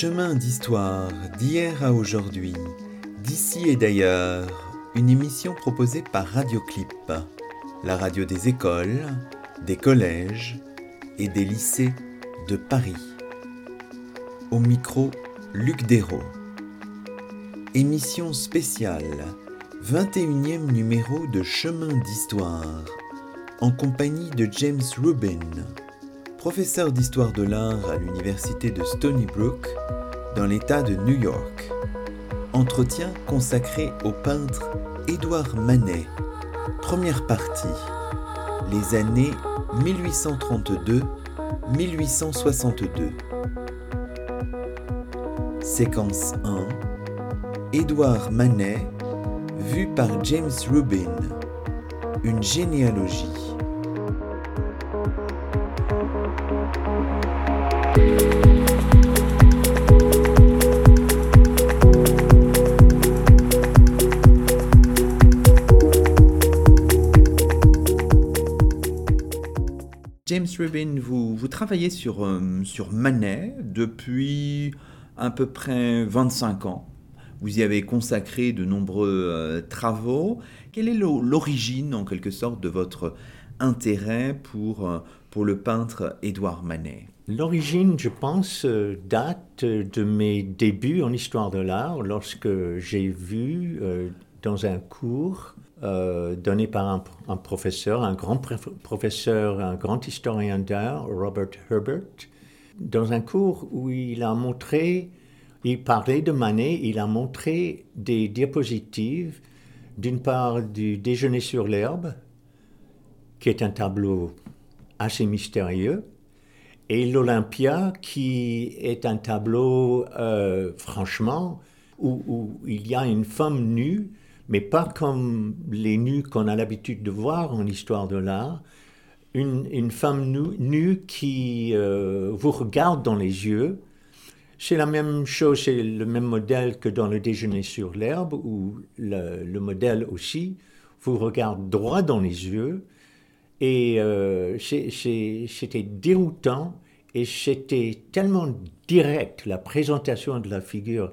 Chemin d'histoire d'hier à aujourd'hui, d'ici et d'ailleurs, une émission proposée par Radioclip, la radio des écoles, des collèges et des lycées de Paris. Au micro, Luc Dérault. Émission spéciale, 21e numéro de Chemin d'histoire, en compagnie de James Rubin, professeur d'histoire de l'art à l'université de Stony Brook, dans l'État de New York. Entretien consacré au peintre Édouard Manet. Première partie. Les années 1832-1862. Séquence 1. Édouard Manet, vu par James Rubin. Une généalogie. James Rubin, vous, travaillez sur, euh, sur Manet depuis à peu près 25 ans. Vous y avez consacré de nombreux euh, travaux. Quelle est l'origine, en quelque sorte, de votre intérêt pour, euh, le peintre Édouard Manet? L'origine, je pense, date de mes débuts en histoire de l'art, lorsque j'ai vu dans un cours euh, donné par un, professeur, un grand professeur, un grand historien d'art, Robert Herbert, dans un cours où il a montré, il parlait de Manet, il a montré des diapositives, d'une part du Déjeuner sur l'herbe, qui est un tableau assez mystérieux, et l'Olympia, qui est un tableau, euh, franchement, où, il y a une femme nue, mais pas comme les nus qu'on a l'habitude de voir en histoire de l'art, une, femme nue, qui euh, vous regarde dans les yeux. C'est la même chose, c'est le même modèle que dans le déjeuner sur l'herbe, où le, le, modèle aussi vous regarde droit dans les yeux. Et euh, c'était déroutant et c'était tellement direct, la présentation de la figure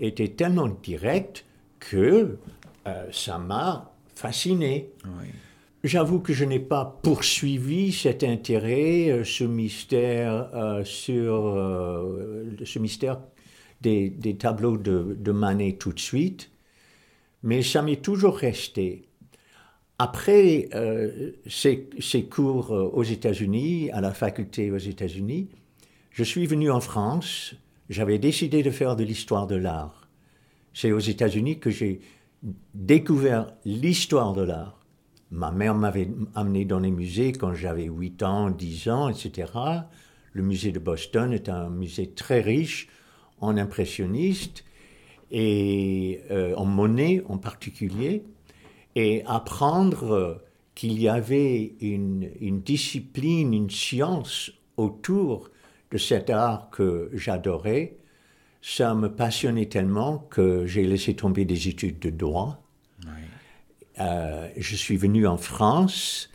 était tellement directe que euh, ça m'a fasciné. Oui. J'avoue que je n'ai pas poursuivi cet intérêt, euh, ce mystère euh, sur euh, ce mystère des, des tableaux de, de, Manet tout de suite, mais ça m'est toujours resté. Après euh, ces, ces, cours aux États-Unis, à la faculté aux États-Unis, je suis venu en France. J'avais décidé de faire de l'histoire de l'art. C'est aux États-Unis que j'ai découvert l'histoire de l'art. Ma mère m'avait amené dans les musées quand j'avais 8 ans, 10 ans, etc. Le musée de Boston est un musée très riche en impressionnistes et euh, en monnaie en particulier. Et apprendre qu'il y avait une, une, discipline, une science autour de cet art que j'adorais, ça me passionnait tellement que j'ai laissé tomber des études de droit. Oui. Euh, je suis venu en France,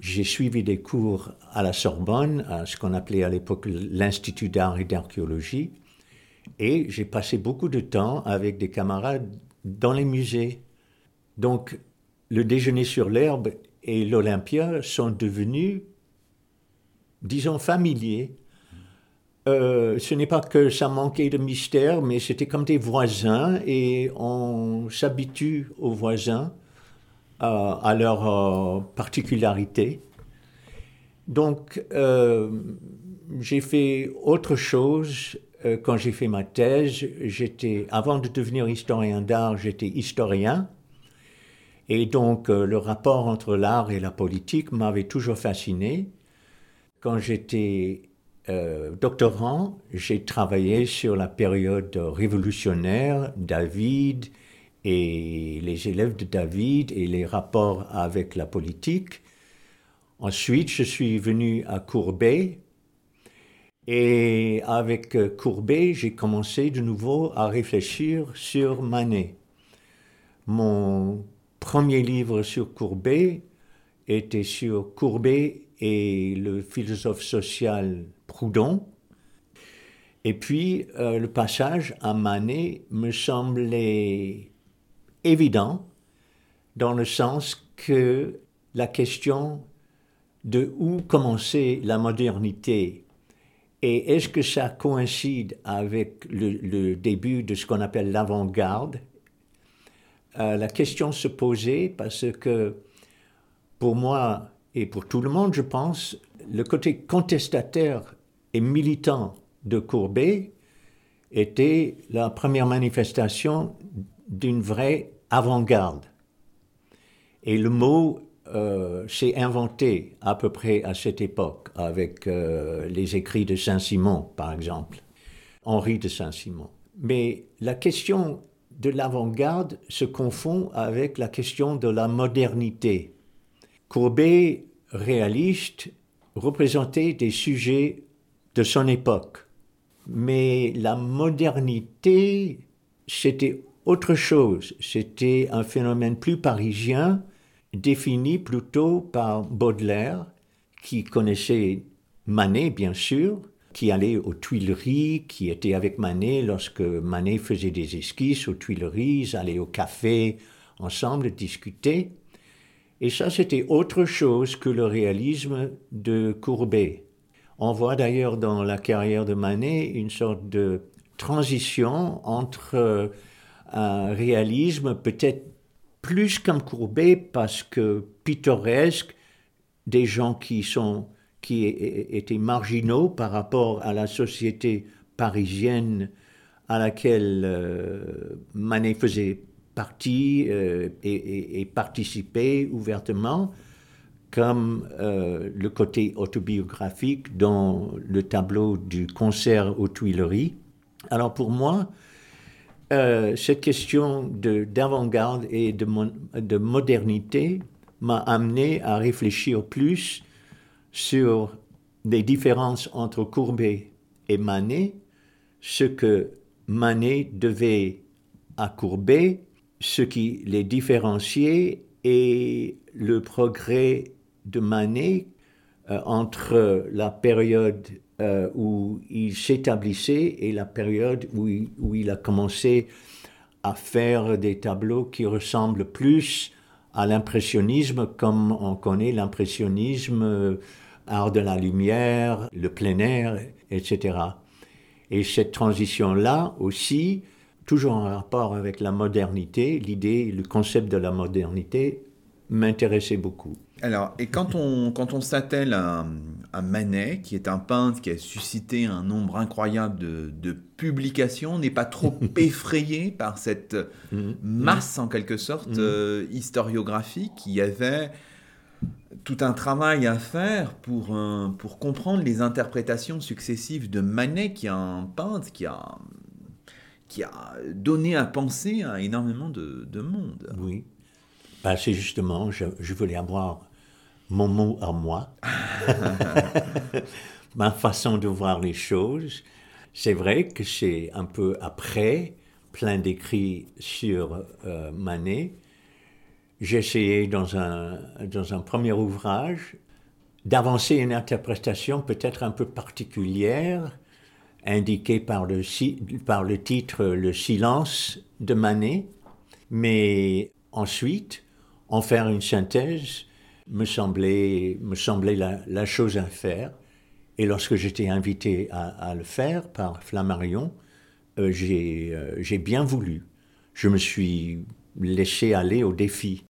j'ai suivi des cours à la Sorbonne, à ce qu'on appelait à l'époque l'Institut d'art et d'archéologie, et j'ai passé beaucoup de temps avec des camarades dans les musées. Donc, le déjeuner sur l'herbe et l'Olympia sont devenus, disons, familiers. Euh, ce n'est pas que ça manquait de mystère, mais c'était comme des voisins et on s'habitue aux voisins euh, à leur euh, particularité. Donc, j'ai fait autre chose quand j'ai fait ma thèse. J'étais, avant de devenir historien d'art, j'étais historien. Et donc, le rapport entre l'art et la politique m'avait toujours fasciné. Quand j'étais euh, doctorant, j'ai travaillé sur la période révolutionnaire, David, et les élèves de David et les rapports avec la politique. Ensuite, je suis venu à Courbet et avec Courbet, j'ai commencé de nouveau à réfléchir sur Manet. Mon premier livre sur Courbet était sur Courbet et le philosophe social Proudhon. Et puis, euh, le passage à Manet me semblait évident dans le sens que la question de où commencer la modernité et est-ce que ça coïncide avec le, début de ce qu'on appelle l'avant-garde euh, La question se posait parce que pour moi et pour tout le monde, je pense, le côté contestataire et militant de Courbet était la première manifestation d'une vraie avant-garde. Et le mot euh, s'est inventé à peu près à cette époque, avec euh, les écrits de Saint-Simon, par exemple, Henri de Saint-Simon. Mais la question de l'avant-garde se confond avec la question de la modernité. Courbet, réaliste, représentait des sujets de son époque. Mais la modernité, c'était autre chose. C'était un phénomène plus parisien, défini plutôt par Baudelaire, qui connaissait Manet, bien sûr, qui allait aux Tuileries, qui était avec Manet lorsque Manet faisait des esquisses aux Tuileries, ils allaient au café ensemble discuter. Et ça, c'était autre chose que le réalisme de Courbet. On voit d'ailleurs dans la carrière de Manet une sorte de transition entre euh, un réalisme peut-être plus Courbet parce que pittoresque, des gens qui sont qui étaient marginaux par rapport à la société parisienne à laquelle euh, Manet faisait partie euh, et, participait ouvertement, comme euh, le côté autobiographique dans le tableau du concert aux Tuileries. Alors pour moi, euh, cette question d'avant-garde et de, de modernité m'a amené à réfléchir plus sur les différences entre Courbet et Manet, ce que Manet devait à Courbet, ce qui les différenciait et le progrès de Manet euh, entre la période euh, où il s'établissait et la période où il, où il, a commencé à faire des tableaux qui ressemblent plus à l'impressionnisme comme on connaît l'impressionnisme, euh, art de la lumière, le plein air, etc. Et cette transition-là aussi, toujours en rapport avec la modernité, l'idée, le concept de la modernité m'intéressait beaucoup. Alors, et quand on, quand on s'attelle à, Manet, qui est un peintre qui a suscité un nombre incroyable de, publications, n'est pas trop effrayé par cette mhm. masse, en quelque sorte, mhm. euh, historiographique Il y avait tout un travail à faire pour, pour comprendre les interprétations successives de Manet, qui est un peintre qui a, qui a donné à penser à énormément de, monde. Oui. Ben, c'est justement, je, je voulais avoir mon mot à moi, ma façon de voir les choses. C'est vrai que c'est un peu après, plein d'écrits sur euh, Manet. J'ai essayé dans un, dans un premier ouvrage d'avancer une interprétation peut-être un peu particulière, indiquée par le, par le titre Le silence de Manet, mais ensuite en faire une synthèse me semblait, me semblait la, chose à faire. Et lorsque j'étais invité à, le faire par Flammarion, euh, euh, j'ai bien voulu. Je me suis laissé aller au défi.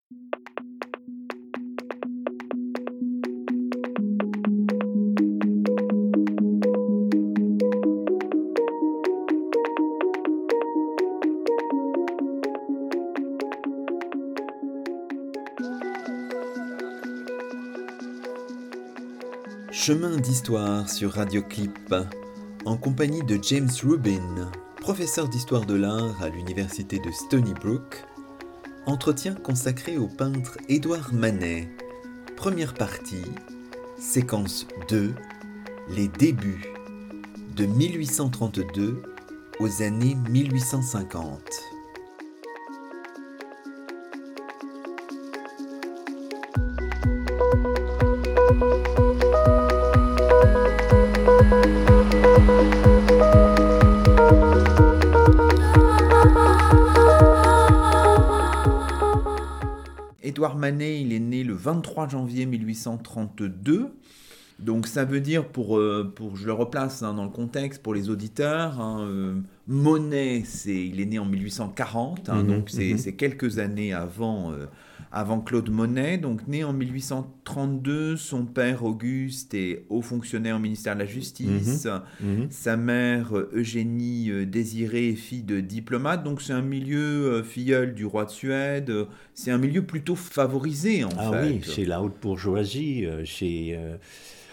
Chemin d'histoire sur Radio Clip, en compagnie de James Rubin, professeur d'histoire de l'art à l'université de Stony Brook. Entretien consacré au peintre Édouard Manet. Première partie, séquence 2, les débuts, de 1832 aux années 1850. Manet, il est né le 23 janvier 1832. Donc ça veut dire, pour, euh, je le replace hein, dans le contexte pour les auditeurs, hein, euh, Monet, c'est, il est né en 1840, hein, Mhm, donc c'est, mhm. c'est quelques années avant, euh, avant Claude Monet. Donc né en 1832, son père Auguste est haut fonctionnaire au ministère de la Justice. Mhm. Sa mère, Eugénie euh, Désirée, est fille de diplomate, donc c'est un milieu euh, filleul du roi de Suède. C'est un milieu plutôt favorisé en Ah fait. oui, c'est la haute bourgeoisie, c'est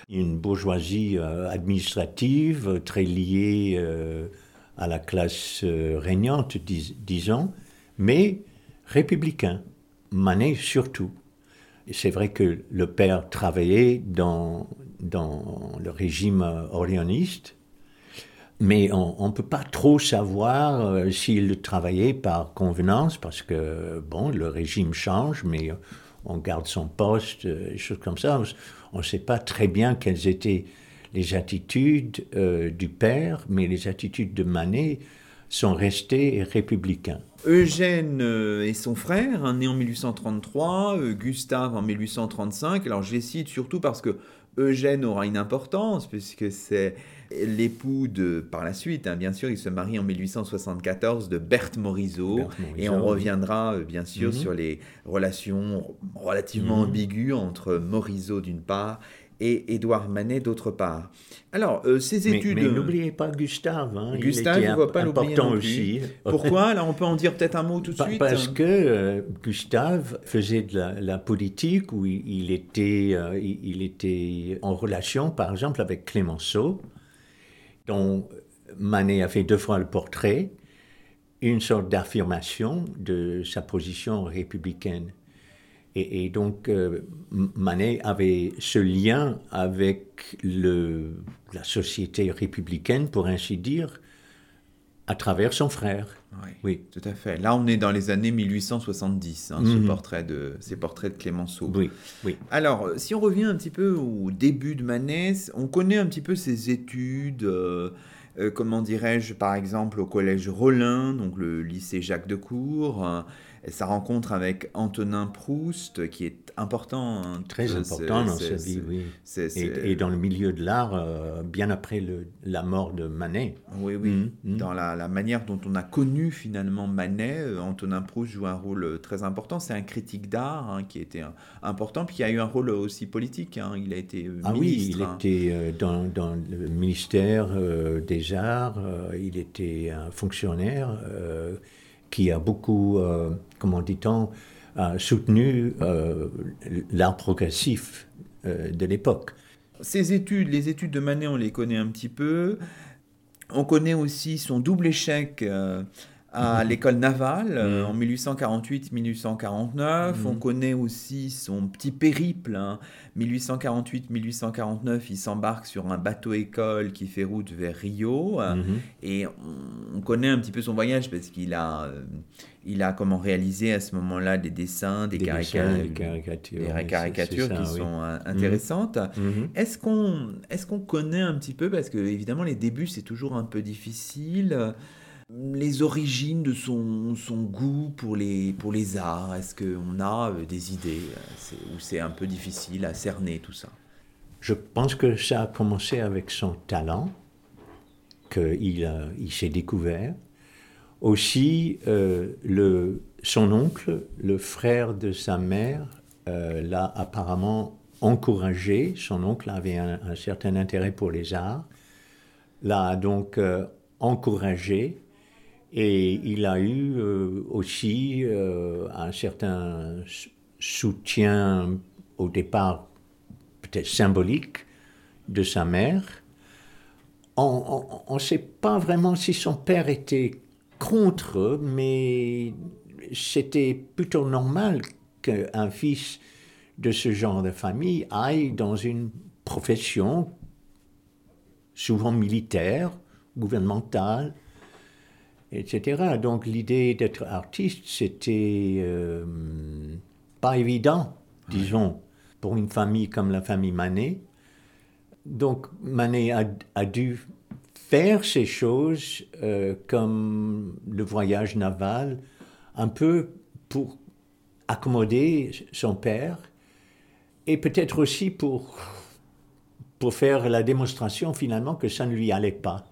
une bourgeoisie administrative très liée à la classe euh, régnante, dis- disons, mais républicain, Manet surtout. C'est vrai que le père travaillait dans, dans le régime euh, orléaniste, mais on ne peut pas trop savoir euh, s'il travaillait par convenance, parce que, bon, le régime change, mais euh, on garde son poste, euh, des choses comme ça. On ne sait pas très bien quelles étaient les attitudes euh, du père, mais les attitudes de Manet sont restées républicains. Eugène euh, et son frère, hein, né en 1833, euh, Gustave en 1835. Alors je les cite surtout parce que Eugène aura une importance, puisque c'est l'époux de, par la suite, hein, bien sûr, il se marie en 1874 de Berthe Morisot. Berthe Morisot, et on reviendra euh, bien sûr Mhm. sur les relations relativement Mhm. ambiguës entre Morisot d'une part et Édouard Manet d'autre part. Alors, euh, ces études... mais n'oubliez pas Gustave. hein, Gustave, il ne faut pas l'oublier aussi. Pourquoi? Là, on peut en dire peut-être un mot tout de Pa- suite. Parce que euh, Gustave faisait de la, la politique où il, il était, euh, il, il était en relation, par exemple, avec Clémenceau, dont Manet a fait deux fois le portrait, une sorte d'affirmation de sa position républicaine. Et, et donc, euh, Manet avait ce lien avec le, la société républicaine, pour ainsi dire, à travers son frère. Oui, Oui. tout à fait. Là, on est dans les années 1870, hein, ce Mhm. portrait de, ces portraits de Clémenceau. Oui, oui. Alors, euh, si on revient un petit peu au début de Manet, on connaît un petit peu ses études, euh, euh, comment dirais-je, par exemple au collège Rollin, donc le lycée Jacques de Cour, euh, et sa rencontre avec Antonin Proust, qui est important. hein, Très important dans sa vie, oui. Et, et dans le milieu de l'art, euh, bien après le- la mort de Manet. Oui, oui. Mhm, mhm. Dans la, la manière dont on a connu finalement Manet, euh, Antonin Proust joue un rôle euh, très important. C'est un critique d'art hein, qui était un- important, puis qui a eu un rôle aussi politique. hein. Il a été euh, Ah oui, ministre. il hein. était dans, dans le ministère euh, des Arts, il était un fonctionnaire qui a beaucoup, euh, comment dit-on, a soutenu euh, l'art progressif euh, de l'époque. Ses études, les études de Manet, on les connaît un petit peu. On connaît aussi son double échec euh, à l'école navale euh, Mhm. en 1848-1849. On Mhm. connaît aussi son petit périple. hein. 1848-1849, il s'embarque sur un bateau-école qui fait route vers Rio. Mhm. Et on, on connaît un petit peu son voyage parce qu'il a, euh, il a comment réalisé à ce moment-là des dessins, des, Des carica- dessins, des caricatures. des caricatures ça, qui oui. sont euh, intéressantes. Mhm. Est-ce qu'on est qu'on connaît un petit peu, parce que évidemment les débuts c'est toujours un peu difficile, les origines de son, goût pour les, arts Est-ce qu'on a euh, des idées euh, Ou c'est un peu difficile à cerner tout ça? Je pense que ça a commencé avec son talent, qu'il il s'est découvert. Aussi, euh, son oncle, le frère de sa mère, l'a apparemment encouragé. Son oncle avait un, certain intérêt pour les arts, l'a donc encouragé. Et il a eu euh, aussi euh, un certain soutien au départ peut-être symbolique de sa mère. On ne sait pas vraiment si son père était contre, mais c'était plutôt normal qu'un fils de ce genre de famille aille dans une profession souvent militaire, gouvernementale, etc. Donc l'idée d'être artiste, c'était euh, pas évident, disons, pour une famille comme la famille Manet. Donc Manet a, a dû faire ces choses euh, comme le voyage naval, un peu pour accommoder son père et peut-être aussi pour, pour faire la démonstration finalement que ça ne lui allait pas.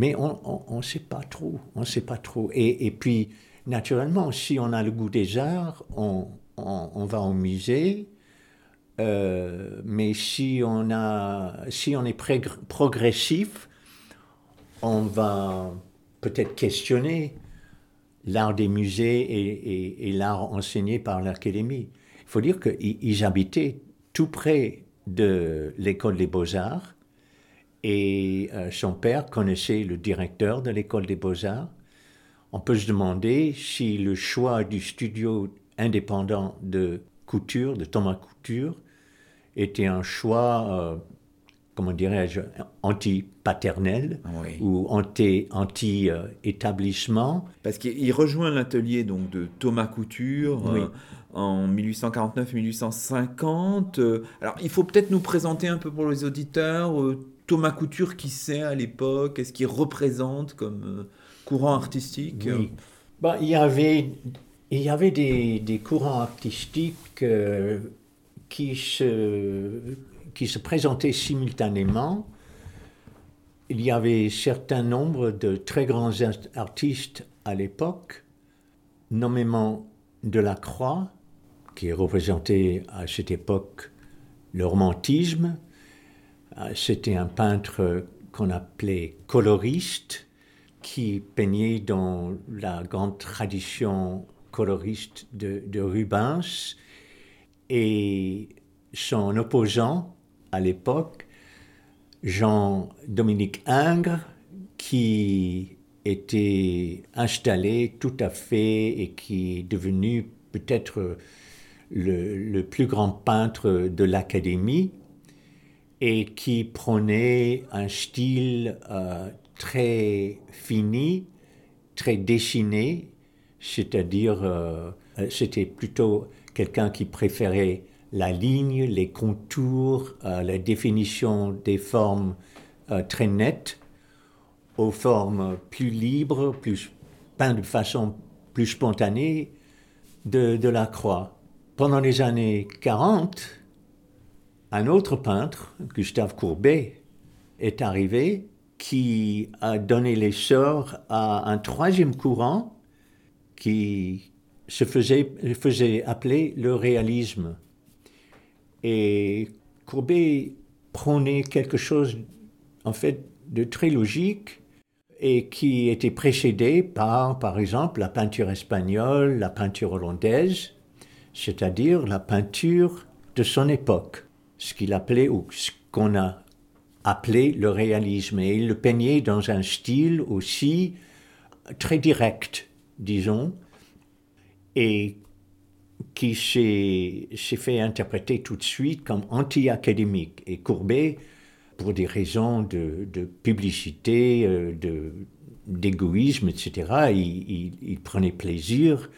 Mais on ne sait pas trop, on sait pas trop. Et, puis, naturellement, si on a le goût des arts, on, va au musée. Euh, mais si on, est progressif, on va peut-être questionner l'art des musées et l'art enseigné par l'académie. Il faut dire qu'ils habitaient tout près de l'école des beaux-arts et euh, son père connaissait le directeur de l'école des beaux-arts. On peut se demander si le choix du studio indépendant de Couture, de Thomas Couture, était un choix, euh, comment dirais-je, anti-paternel ou anti-établissement. Parce qu'il rejoint l'atelier donc de Thomas Couture euh, en 1849-1850. alors, il faut peut-être nous présenter un peu pour les auditeurs Thomas Couture, qui c'est à l'époque Qu'est-ce qu'il représente comme euh, courant artistique bah, il, y avait, il y avait des, des courants artistiques euh, qui, se, qui se présentaient simultanément. Il y avait certain nombre de très grands artistes à l'époque, nommément Delacroix, qui représentait à cette époque le romantisme, euh, c'était un peintre qu'on appelait coloriste, qui peignait dans la grande tradition coloriste de, Rubens. Et son opposant à l'époque, Jean-Dominique Ingres, qui était installé tout à fait et qui est devenu peut-être le, plus grand peintre de l'Académie, et qui prônait un style euh, très fini, très dessiné, c'est-à-dire euh, euh, c'était plutôt quelqu'un qui préférait la ligne, les contours, la définition des formes très nettes aux formes plus libres, plus peintes de façon plus spontanée de la croix. Pendant les années 40, un autre peintre, Gustave Courbet, est arrivé qui a donné l'essor à un troisième courant qui se faisait, appeler le réalisme. Et Courbet prônait quelque chose en fait de très logique et qui était précédé par, par exemple, la peinture espagnole, la peinture hollandaise, c'est-à-dire la peinture de son époque ce qu'il appelait, ou ce qu'on a appelé le réalisme. Et il le peignait dans un style aussi très direct, disons, et qui s'est fait interpréter tout de suite comme anti-académique. Et Courbet, pour des raisons de, publicité, euh, d'égoïsme, etc., il, prenait plaisir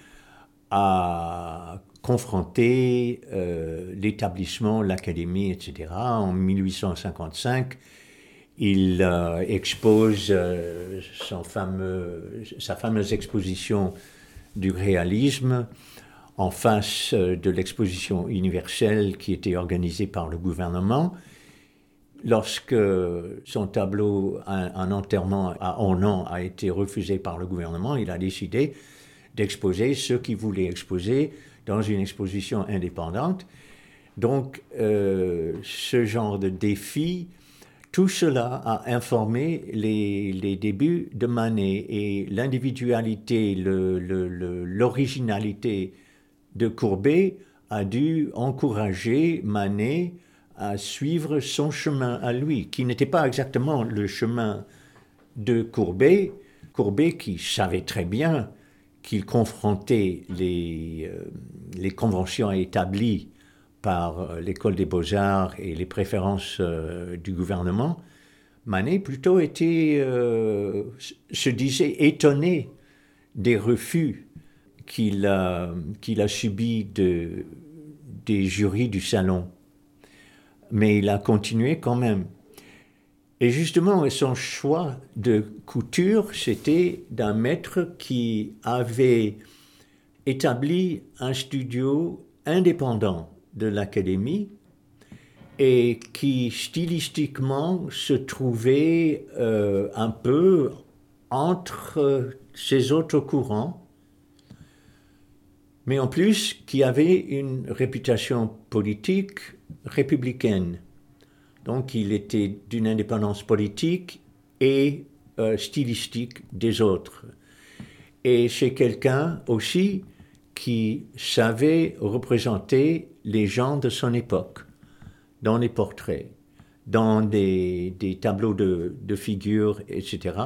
à confronter euh, l'établissement, l'académie, etc. En 1855, il euh, expose euh, sa fameuse exposition du réalisme en face de l'exposition universelle qui était organisée par le gouvernement. Lorsque son tableau, un, enterrement à an a été refusé par le gouvernement, il a décidé d'exposer ceux qui voulaient exposer dans une exposition indépendante. Donc, euh, ce genre de défi, tout cela a informé les, les débuts de Manet et l'individualité, l'originalité de Courbet a dû encourager Manet à suivre son chemin à lui, qui n'était pas exactement le chemin de Courbet, Courbet qui savait très bien qu'il confrontait les, euh, les conventions établies par euh, l'école des beaux-arts et les préférences euh, du gouvernement, Manet plutôt était, se disait étonné des refus qu'il a, subis de, des jurys du salon. Mais il a continué quand même. Et justement, son choix de couture, c'était d'un maître qui avait établi un studio indépendant de l'Académie et qui stylistiquement se trouvait euh, un peu entre ces autres courants, mais en plus qui avait une réputation politique républicaine. Donc il était d'une indépendance politique et euh, stylistique des autres. Et c'est quelqu'un aussi qui savait représenter les gens de son époque dans les portraits, dans des, tableaux de, figures, etc.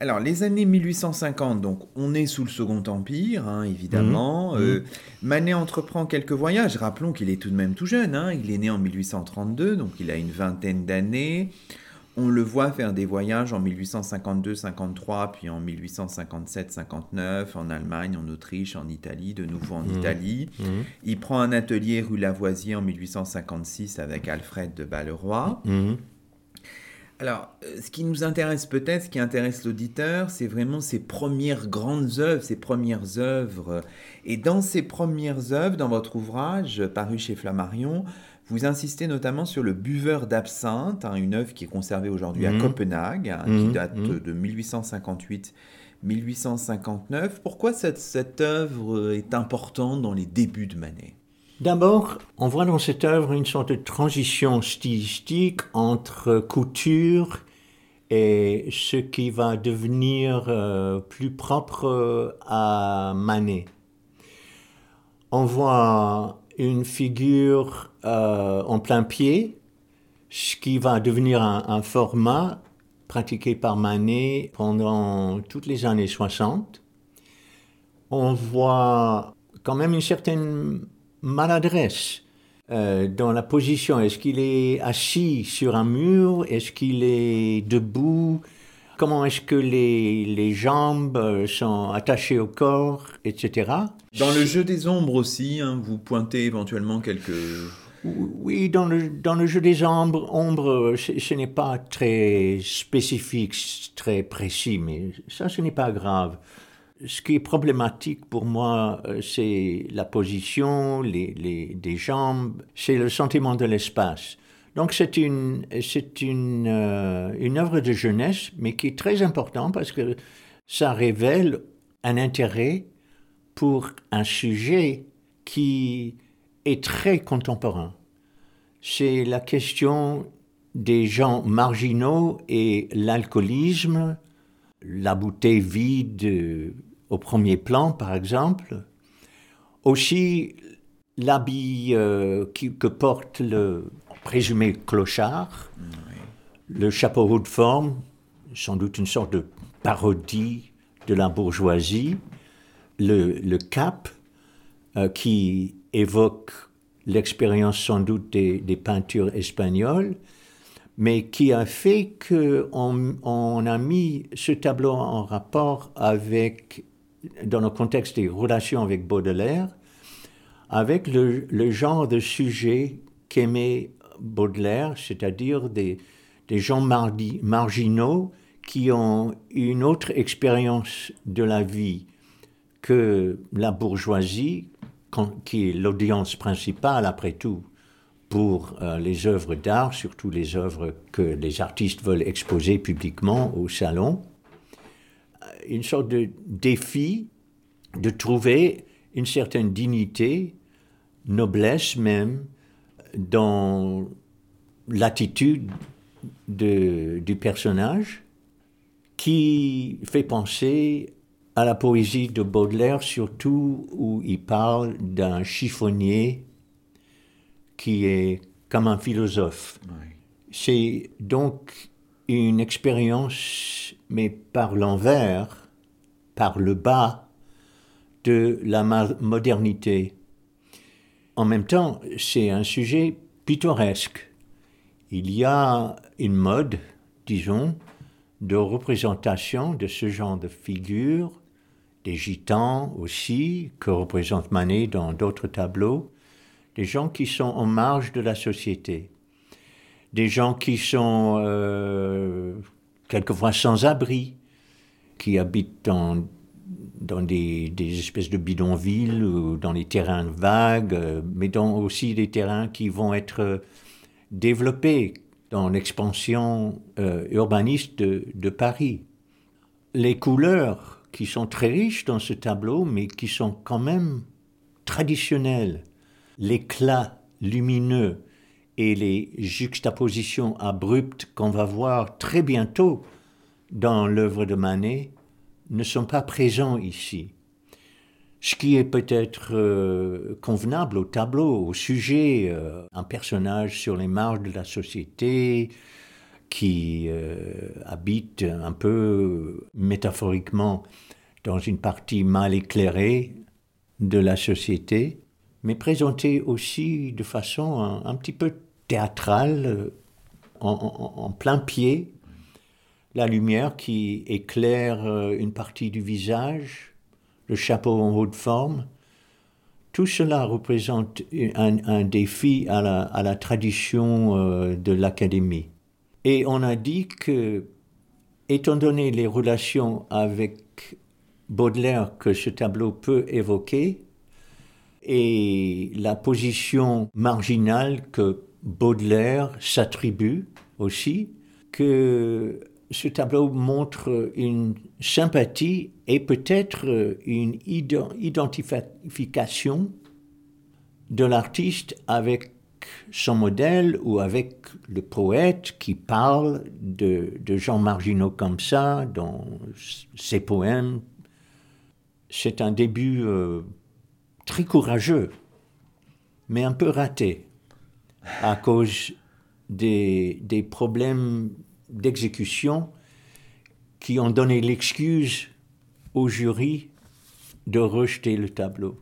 Alors, les années 1850, donc on est sous le Second Empire, hein, évidemment. Mmh. Euh, mmh. Manet entreprend quelques voyages. Rappelons qu'il est tout de même tout jeune. Hein. Il est né en 1832, donc il a une vingtaine d'années. On le voit faire des voyages en 1852-53, puis en 1857-59, en Allemagne, en Autriche, en Italie, de nouveau en mmh. Italie. Mmh. Il prend un atelier rue Lavoisier en 1856 avec Alfred de Balleroy. Alors, euh, ce qui nous intéresse peut-être, ce qui intéresse l'auditeur, c'est vraiment ses premières grandes œuvres, ses premières œuvres. Et dans ces premières œuvres, dans votre ouvrage paru chez Flammarion, vous insistez notamment sur le buveur d'absinthe, hein, une œuvre qui est conservée aujourd'hui à mmh. Copenhague, hein, qui mmh. date mmh. de 1858-1859. Pourquoi cette, cette œuvre est importante dans les débuts de Manet? D'abord, on voit dans cette œuvre une sorte de transition stylistique entre couture et ce qui va devenir euh, plus propre euh, à Manet. On voit une figure euh, en plein pied, ce qui va devenir un, format pratiqué par Manet pendant toutes les années 60. On voit quand même une certaine maladresse euh, dans la position. Est-ce qu'il est assis sur un mur Est-ce qu'il est debout comment est-ce que les, les, jambes euh, sont attachées au corps, etc. Dans le jeu des ombres aussi, hein, vous pointez éventuellement quelques... Oui, dans le, dans le jeu des ombres, ombres ce, n'est pas très spécifique, très précis, mais ça, ce n'est pas grave. Ce qui est problématique pour moi, euh, c'est la position les, les, des jambes, c'est le sentiment de l'espace. Donc c'est une, c'est une, euh, une œuvre de jeunesse, mais qui est très importante parce que ça révèle un intérêt pour un sujet qui est très contemporain. C'est la question des gens marginaux et l'alcoolisme, la bouteille vide au premier plan, par exemple. Aussi, l'habit euh, que porte le, présumé clochard, le chapeau haut de forme, sans doute une sorte de parodie de la bourgeoisie, le, cap euh, qui évoque l'expérience sans doute des, peintures espagnoles, mais qui a fait qu'on on a mis ce tableau en rapport avec, dans le contexte des relations avec Baudelaire, avec le, genre de sujet qu'aimait Baudelaire, c'est-à-dire des, gens marginaux qui ont une autre expérience de la vie que la bourgeoisie, qui est l'audience principale après tout pour euh, les œuvres d'art, surtout les œuvres que les artistes veulent exposer publiquement au salon. Euh, une sorte de défi de trouver une certaine dignité, noblesse même, dans l'attitude du personnage qui fait penser à la poésie de Baudelaire, surtout où il parle d'un chiffonnier qui est comme un philosophe. C'est donc une expérience, mais par l'envers, par le bas de la modernité. En même temps, c'est un sujet pittoresque. Il y a une mode, disons, de représentation de ce genre de figures, des gitans aussi, que représente Manet dans d'autres tableaux, des gens qui sont en marge de la société, des gens qui sont euh, quelquefois sans abri, qui habitent dans dans des, espèces de bidonvilles ou dans les terrains vagues, euh, mais dans aussi des terrains qui vont être développés dans l'expansion euh, urbaniste de, Paris. Les couleurs qui sont très riches dans ce tableau, mais qui sont quand même traditionnelles, l'éclat lumineux et les juxtapositions abruptes qu'on va voir très bientôt dans l'œuvre de Manet ne sont pas présents ici. Ce qui est peut-être euh, convenable au tableau, au sujet, euh, un personnage sur les marges de la société qui euh, habite un peu métaphoriquement dans une partie mal éclairée de la société, mais présenté aussi de façon un, petit peu théâtrale, en plein pied la lumière qui éclaire euh, une partie du visage, le chapeau en haute forme. Tout cela représente un, défi à la, tradition euh, de l'académie. Et on a dit que, étant donné les relations avec Baudelaire que ce tableau peut évoquer, et la position marginale que Baudelaire s'attribue aussi, que ce tableau montre une sympathie et peut-être une identification de l'artiste avec son modèle ou avec le poète qui parle de, gens marginaux comme ça dans ses poèmes. C'est un début euh, très courageux, mais un peu raté à cause des, des problèmes d'exécution qui ont donné l'excuse au jury de rejeter le tableau.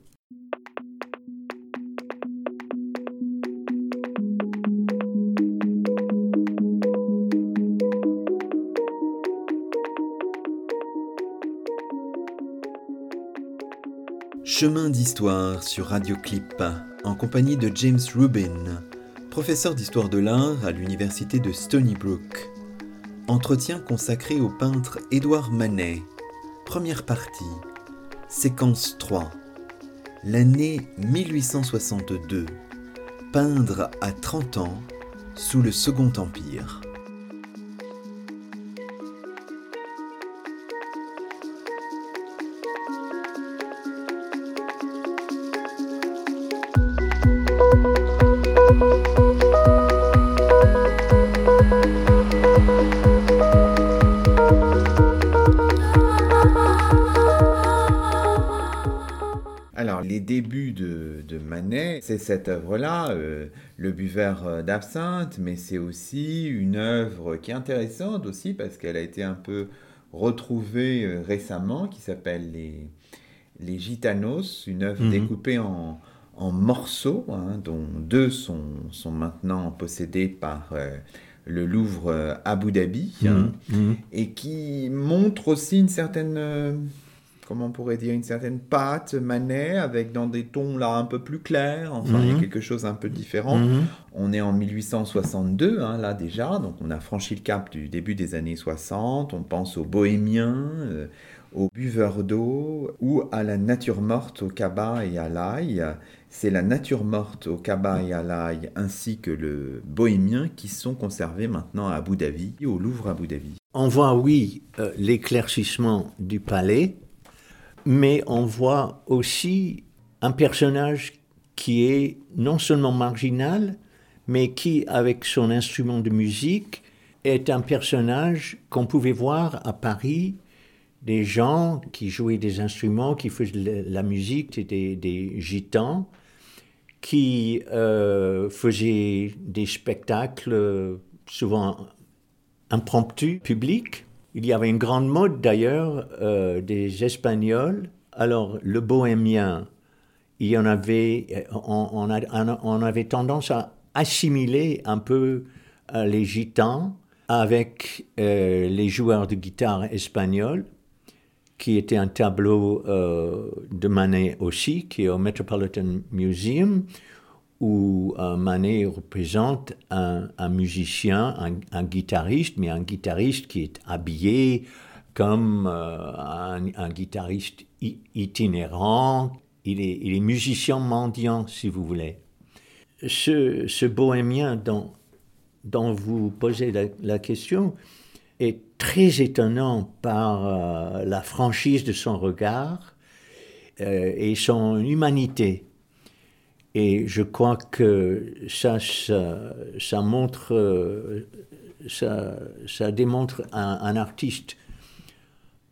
Chemin d'histoire sur Radio Clip en compagnie de James Rubin, professeur d'histoire de l'art à l'université de Stony Brook. Entretien consacré au peintre Édouard Manet. Première partie. Séquence 3. L'année 1862. Peindre à 30 ans sous le Second Empire. C'est cette œuvre-là, euh, Le buveur euh, d'absinthe, mais c'est aussi une œuvre qui est intéressante aussi parce qu'elle a été un peu retrouvée euh, récemment, qui s'appelle les, les Gitanos, une œuvre mhm. découpée en, morceaux, hein, dont deux sont, sont maintenant possédés par le Louvre Abu Dhabi, hein, mhm. Mhm. et qui montre aussi une certaine comment on pourrait dire, une certaine pâte Manet, avec dans des tons là un peu plus clairs, enfin il y a mhm. quelque chose un peu différent. Mhm. On est en 1862, hein, là déjà, donc on a franchi le cap du début des années 60, on pense aux bohémiens, euh, aux buveurs d'eau, ou à la nature morte au cabas et à l'ail. C'est la nature morte au cabas et à l'ail, ainsi que le bohémien, qui sont conservés maintenant à Abu Dhabi, au Louvre Abu Dhabi. On voit, oui, euh, l'éclaircissement du palais, mais on voit aussi un personnage qui est non seulement marginal, mais qui, avec son instrument de musique, est un personnage qu'on pouvait voir à Paris, des gens qui jouaient des instruments, qui faisaient la musique, des, des gitans, qui euh, faisaient des spectacles souvent impromptus, publics, il y avait une grande mode d'ailleurs euh, des Espagnols. Alors le bohémien, il y en avait, on, avait tendance à assimiler un peu euh, les gitans avec euh, les joueurs de guitare espagnols, qui était un tableau de Manet aussi, qui est au Metropolitan Museum, où Manet représente un, musicien, un, guitariste, mais un guitariste qui est habillé comme un, guitariste itinérant. Il est, musicien mendiant, si vous voulez. Ce, bohémien dont, dont, vous posez la, question est très étonnant par la franchise de son regard et son humanité. Et je crois que ça, ça, montre, euh, ça, ça démontre un, artiste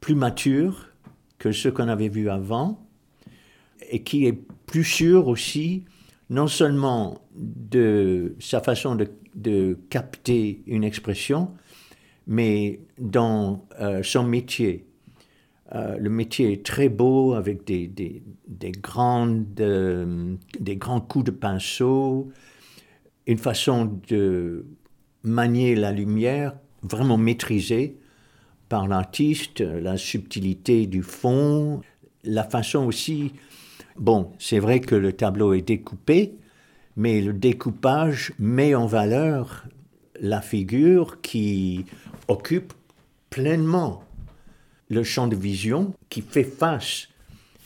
plus mature que ce qu'on avait vu avant et qui est plus sûr aussi non seulement de sa façon de, de capter une expression, mais dans euh, son métier. Euh, le métier est très beau avec des, des, des grandes, euh, des grands coups de pinceau, une façon de manier la lumière vraiment maîtrisée par l'artiste, la subtilité du fond, la façon aussi... Bon, c'est vrai que le tableau est découpé, mais le découpage met en valeur la figure qui occupe pleinement le champ de vision qui fait face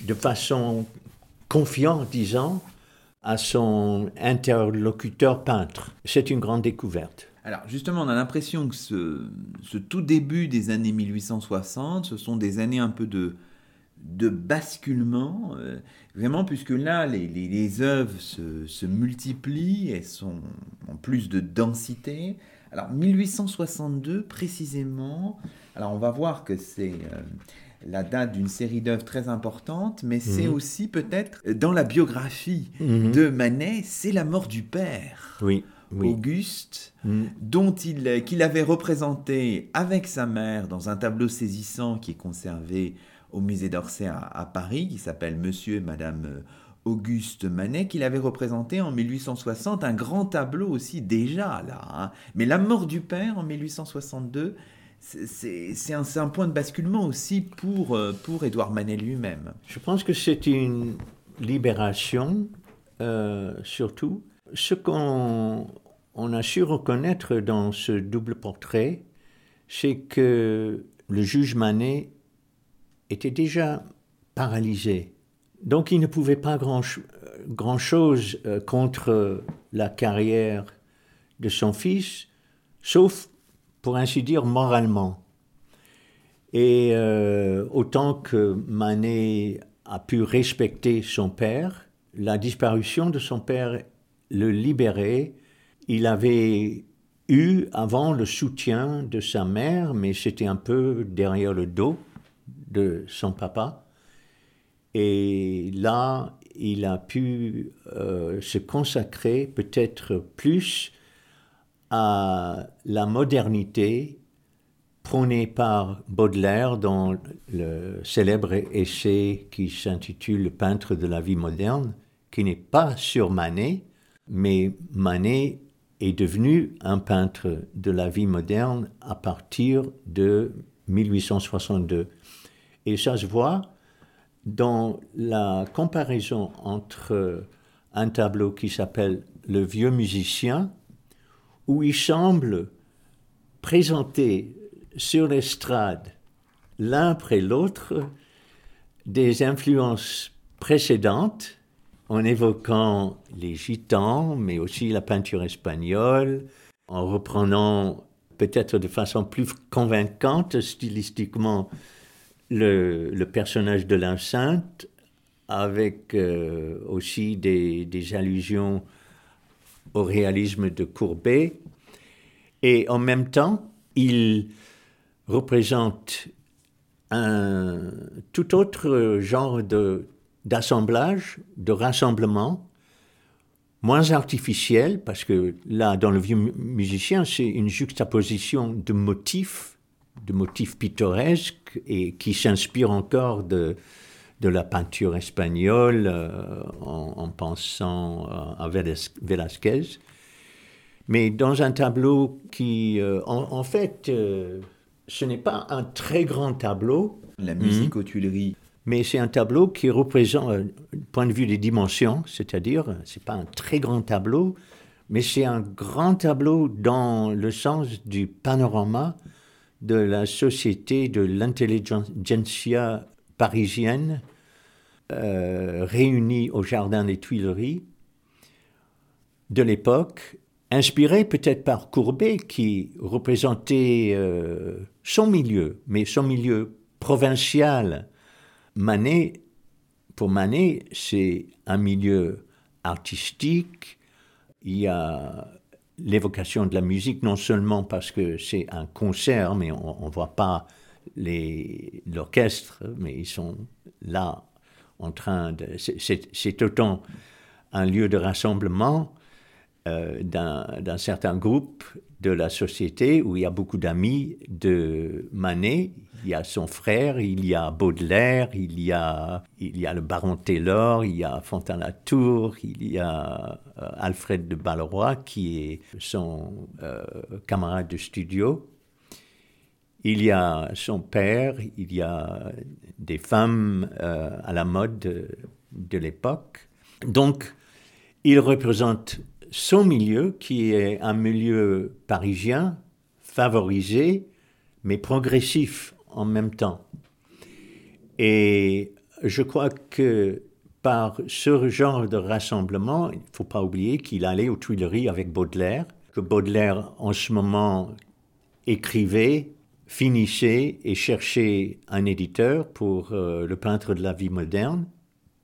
de façon confiante, disons, à son interlocuteur peintre. C'est une grande découverte. Alors justement, on a l'impression que ce, tout début des années 1860, ce sont des années un peu de, basculement, euh, vraiment, puisque là, les, les, œuvres se, se, multiplient, elles sont en plus de densité. Alors 1862 précisément, alors on va voir que c'est euh, la date d'une série d'œuvres très importante, mais c'est mhm. aussi peut-être dans la biographie mhm. de Manet, c'est la mort du père. Oui. Auguste, mhm. dont il qu'il avait représenté avec sa mère dans un tableau saisissant qui est conservé au musée d'Orsay à, Paris, qui s'appelle Monsieur et Madame euh, Auguste Manet, qu'il avait représenté en 1860, un grand tableau aussi déjà là. Hein. Mais la mort du père en 1862, c'est un, point de basculement aussi pour, euh, pour Édouard Manet lui-même. Je pense que c'est une libération, euh, surtout. Ce qu'on on a su reconnaître dans ce double portrait, c'est que le juge Manet était déjà paralysé. Donc il ne pouvait pas grand-chose euh, contre la carrière de son fils, sauf pour ainsi dire, moralement. Et euh, autant que Manet a pu respecter son père, la disparition de son père le libérait. Il avait eu avant le soutien de sa mère, mais c'était un peu derrière le dos de son papa. Et là, il a pu euh, se consacrer peut-être plus à la modernité prônée par Baudelaire dans le célèbre essai qui s'intitule Le peintre de la vie moderne, qui n'est pas sur Manet, mais Manet est devenu un peintre de la vie moderne à partir de 1862. Et ça se voit dans la comparaison entre un tableau qui s'appelle Le vieux musicien où il semble présenter sur l'estrade, l'un après l'autre, des influences précédentes, en évoquant les gitans, mais aussi la peinture espagnole, en reprenant peut-être de façon plus convaincante stylistiquement le, personnage de l'enceinte, avec euh, aussi des, des allusions au réalisme de Courbet. Et en même temps, il représente un tout autre genre d'assemblage, de, rassemblement, moins artificiel, parce que là, dans le vieux musicien, c'est une juxtaposition de motifs, de motifs pittoresques, et qui s'inspire encore de, de la peinture espagnole euh, en, pensant euh, à Velázquez. Mais dans un tableau qui, euh, en, fait, ce n'est pas un très grand tableau. La musique aux Tuileries. Mais c'est un tableau qui représente, du point de vue des dimensions, c'est-à-dire, c'est pas un très grand tableau, mais c'est un grand tableau dans le sens du panorama de la société de l'intelligentsia parisienne euh, réunie au Jardin des Tuileries de l'époque, inspiré peut-être par Courbet qui représentait euh, son milieu, mais son milieu provincial. Manet, pour Manet, c'est un milieu artistique. Il y a l'évocation de la musique, non seulement parce que c'est un concert, mais on ne voit pas l'orchestre, mais ils sont là en train de... C'est autant un lieu de rassemblement euh, d'un certain groupe de la société où il y a beaucoup d'amis de Manet. Il y a son frère, il y a Baudelaire, il y a, il y a le baron Taylor, il y a Fontaine-Latour, il y a euh, Alfred de Balleroy qui est son euh, camarade de studio. Il y a son père, il y a des femmes à la mode de, de l'époque. Donc, il représente son milieu, qui est un milieu parisien, favorisé, mais progressif en même temps. Et je crois que par ce genre de rassemblement, il ne faut pas oublier qu'il allait aux Tuileries avec Baudelaire, que Baudelaire en ce moment écrivait, finissait et cherchait un éditeur pour euh, le peintre de la vie moderne,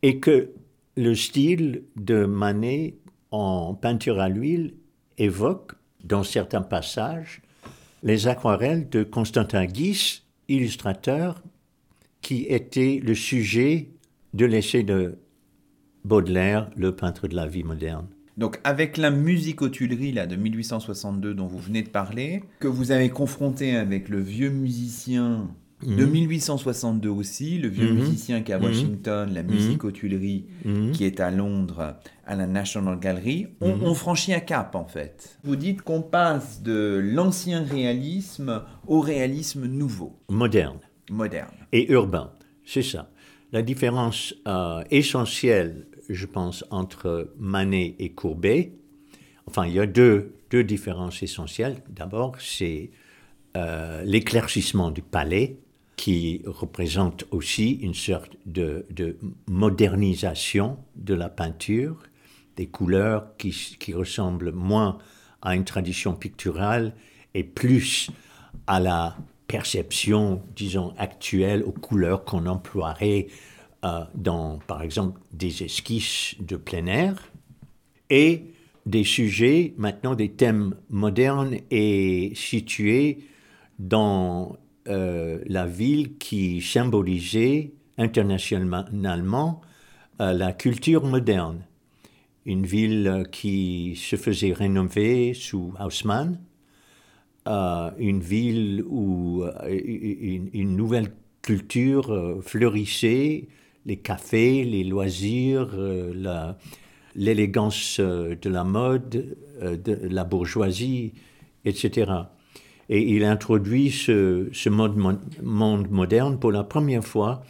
et que le style de Manet en peinture à l'huile évoque, dans certains passages, les aquarelles de Constantin Guis, illustrateur, qui était le sujet de l'essai de Baudelaire, le peintre de la vie moderne. Donc avec la musique aux Tuileries là, de 1862 dont vous venez de parler, que vous avez confronté avec le vieux musicien de 1862 mhm. aussi, le vieux mhm. musicien qui est à mhm. Washington, la musique aux Tuileries qui est à Londres, à la National Gallery, on, franchit un cap en fait. Vous dites qu'on passe de l'ancien réalisme au réalisme nouveau. Moderne. Moderne. Et urbain, c'est ça. La différence euh, essentielle, je pense, entre Manet et Courbet, enfin, il y a deux, deux différences essentielles. D'abord, c'est euh, l'éclaircissement du palais, qui représente aussi une sorte de, modernisation de la peinture, des couleurs qui, qui, ressemblent moins à une tradition picturale et plus à la perception, disons, actuelle, aux couleurs qu'on emploierait euh, dans, par exemple, des esquisses de plein air, et des sujets, maintenant des thèmes modernes et situés dans euh, la ville qui symbolisait internationalement euh, la culture moderne. Une ville qui se faisait rénover sous Haussmann, une ville où une, nouvelle culture fleurissait, les cafés, les loisirs, l'élégance de la mode, de la bourgeoisie, etc. Et il introduit ce, monde moderne pour la première fois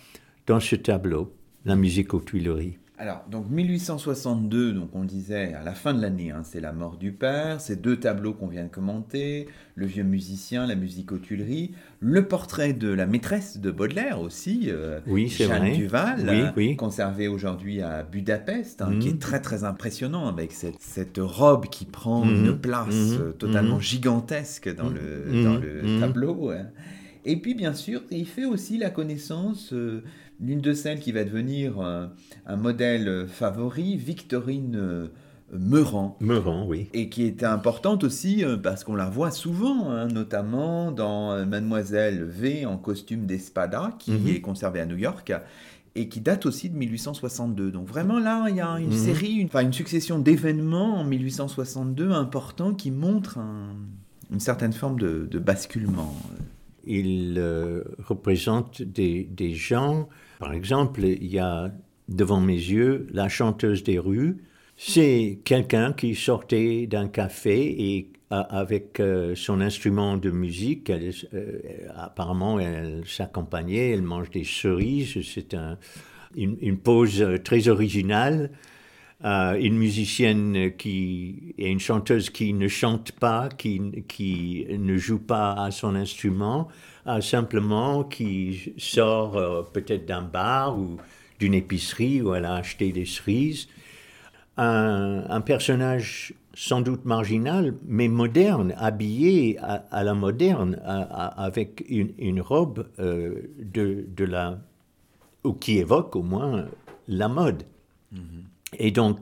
dans ce tableau, la musique aux Tuileries. Alors, donc 1862, donc on disait à la fin de l'année, hein, c'est la mort du père, ces deux tableaux qu'on vient de commenter, le vieux musicien, la musique aux Tuileries, le portrait de la maîtresse de Baudelaire aussi, euh, oui, Jeanne Duval, oui, conservée aujourd'hui à Budapest, hein, qui est mhm. très très impressionnant avec cette, cette robe qui prend mhm. une place mhm. euh, totalement gigantesque dans le, dans le tableau. Hein. Et puis bien sûr, il fait aussi la connaissance... Euh, l'une de celles qui va devenir un, modèle favori, Victorine euh, Meurant. Meurant, oui. Et qui était importante aussi euh, parce qu'on la voit souvent, hein, notamment dans euh, Mademoiselle V en costume d'espada, qui mhm. est conservée à New York et qui date aussi de 1862. Donc vraiment là, il y a une mhm. série, une, enfin une succession d'événements en 1862 importants qui montrent une certaine forme de, basculement. Il représente des, gens par exemple, il y a devant mes yeux la chanteuse des rues. C'est quelqu'un qui sortait d'un café et avec euh, son instrument de musique, euh, apparemment elle s'accompagnait, elle mange des cerises, c'est une, pose très originale. Euh, une musicienne qui et une chanteuse qui ne chante pas, qui, qui ne joue pas à son instrument, simplement qui sort euh, peut-être d'un bar ou d'une épicerie où elle a acheté des cerises. Un, personnage sans doute marginal, mais moderne, habillé à, la moderne, avec une, robe euh, de, de, la, ou qui évoque au moins la mode. Mm-hmm. Et donc,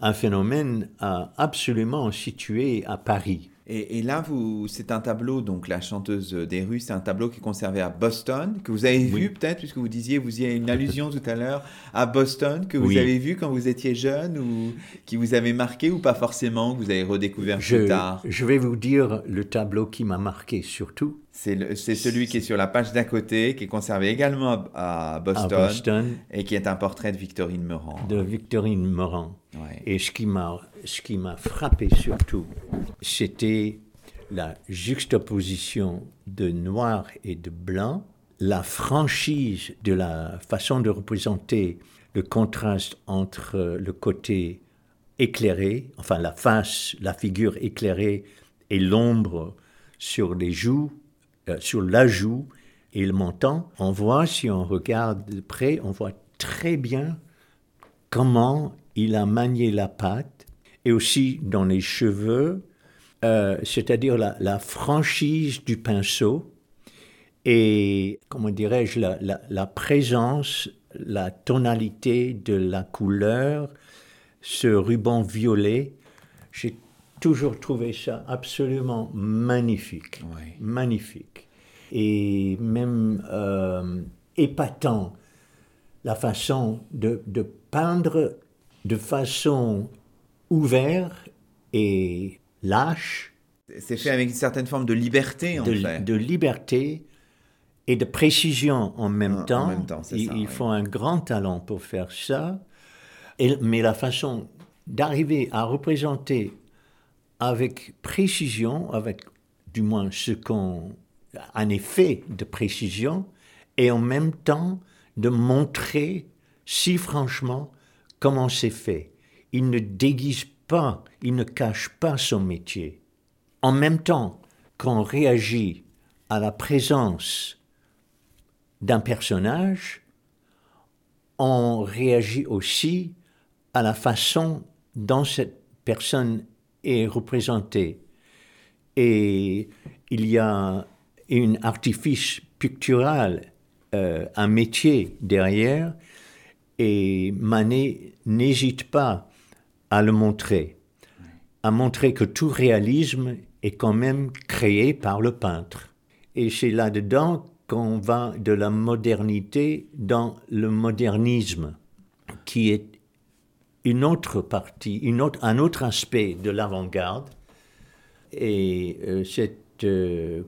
un phénomène absolument situé à Paris. Et, là, c'est un tableau, donc la chanteuse des rues, c'est un tableau qui est conservé à Boston, que vous avez vu peut-être, puisque vous disiez, vous y avez une allusion tout à l'heure à Boston, que vous avez vu quand vous étiez jeune, ou qui vous avait marqué, ou pas forcément, que vous avez redécouvert plus tard? Je vais vous dire le tableau qui m'a marqué surtout. C'est celui qui est sur la page d'à côté, qui est conservé également à, Boston, et qui est un portrait de Victorine Meurant. De Victorine Meurant. Et ce qui m'a frappé surtout, c'était la juxtaposition de noir et de blanc, la franchise de la façon de représenter le contraste entre le côté éclairé, enfin la face, la figure éclairée et l'ombre sur les joues, sur la joue et le menton. On voit, si on regarde de près, on voit très bien comment il a manié la pâte et aussi dans les cheveux, euh, c'est-à-dire la, franchise du pinceau et, comment dirais-je, la, présence, la tonalité de la couleur, ce ruban violet. J'ai toujours trouvé ça absolument magnifique, magnifique. Et même euh, épatant, la façon de, de peindre de façon ouvert et lâche. C'est fait avec une certaine forme de liberté, en de, fait. De liberté et de précision en même temps. En même temps il, il faut un grand talent pour faire ça. Et, mais la façon d'arriver à représenter avec précision, avec du moins ce qu'on. un effet de précision, et en même temps de montrer si franchement comment c'est fait il ne déguise pas, il ne cache pas son métier. En même temps qu'on réagit à la présence d'un personnage, on réagit aussi à la façon dont cette personne est. Et il y a un artifice pictural, euh, un métier derrière, et Manet n'hésite pas à le montrer, à montrer que tout réalisme est quand même créé par le peintre. Et c'est là-dedans qu'on va de la modernité dans le modernisme, qui est une autre partie, une autre, un autre aspect de l'avant-garde. Et euh, cette euh,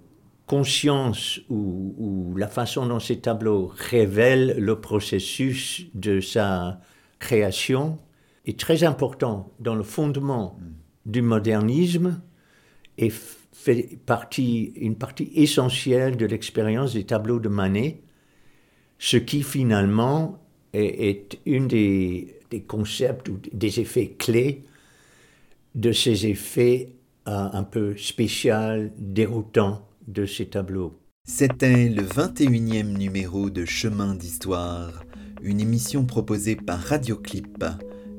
conscience ou, ou, la façon dont ces tableaux révèlent le processus de sa création est très important dans le fondement du modernisme et fait partie, une partie essentielle de l'expérience des tableaux de Manet, ce qui finalement est, est une des, des, concepts ou des effets clés de ces effets euh, un peu spécial, déroutants de ces tableaux. C'était le 21e numéro de Chemin d'Histoire, une émission proposée par Radioclip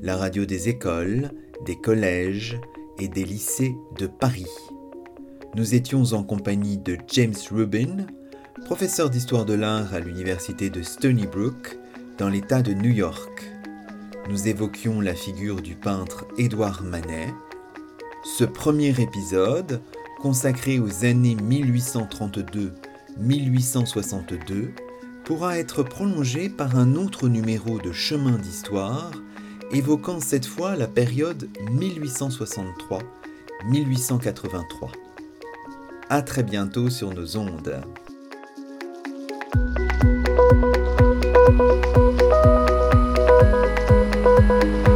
la radio des écoles, des collèges et des lycées de Paris. Nous étions en compagnie de James Rubin, professeur d'histoire de l'art à l'université de Stony Brook, dans l'État de New York. Nous évoquions la figure du peintre Édouard Manet. Ce premier épisode, consacré aux années 1832-1862, pourra être prolongé par un autre numéro de Chemin d'Histoire évoquant cette fois la période 1863-1883. À très bientôt sur nos ondes. Thank you.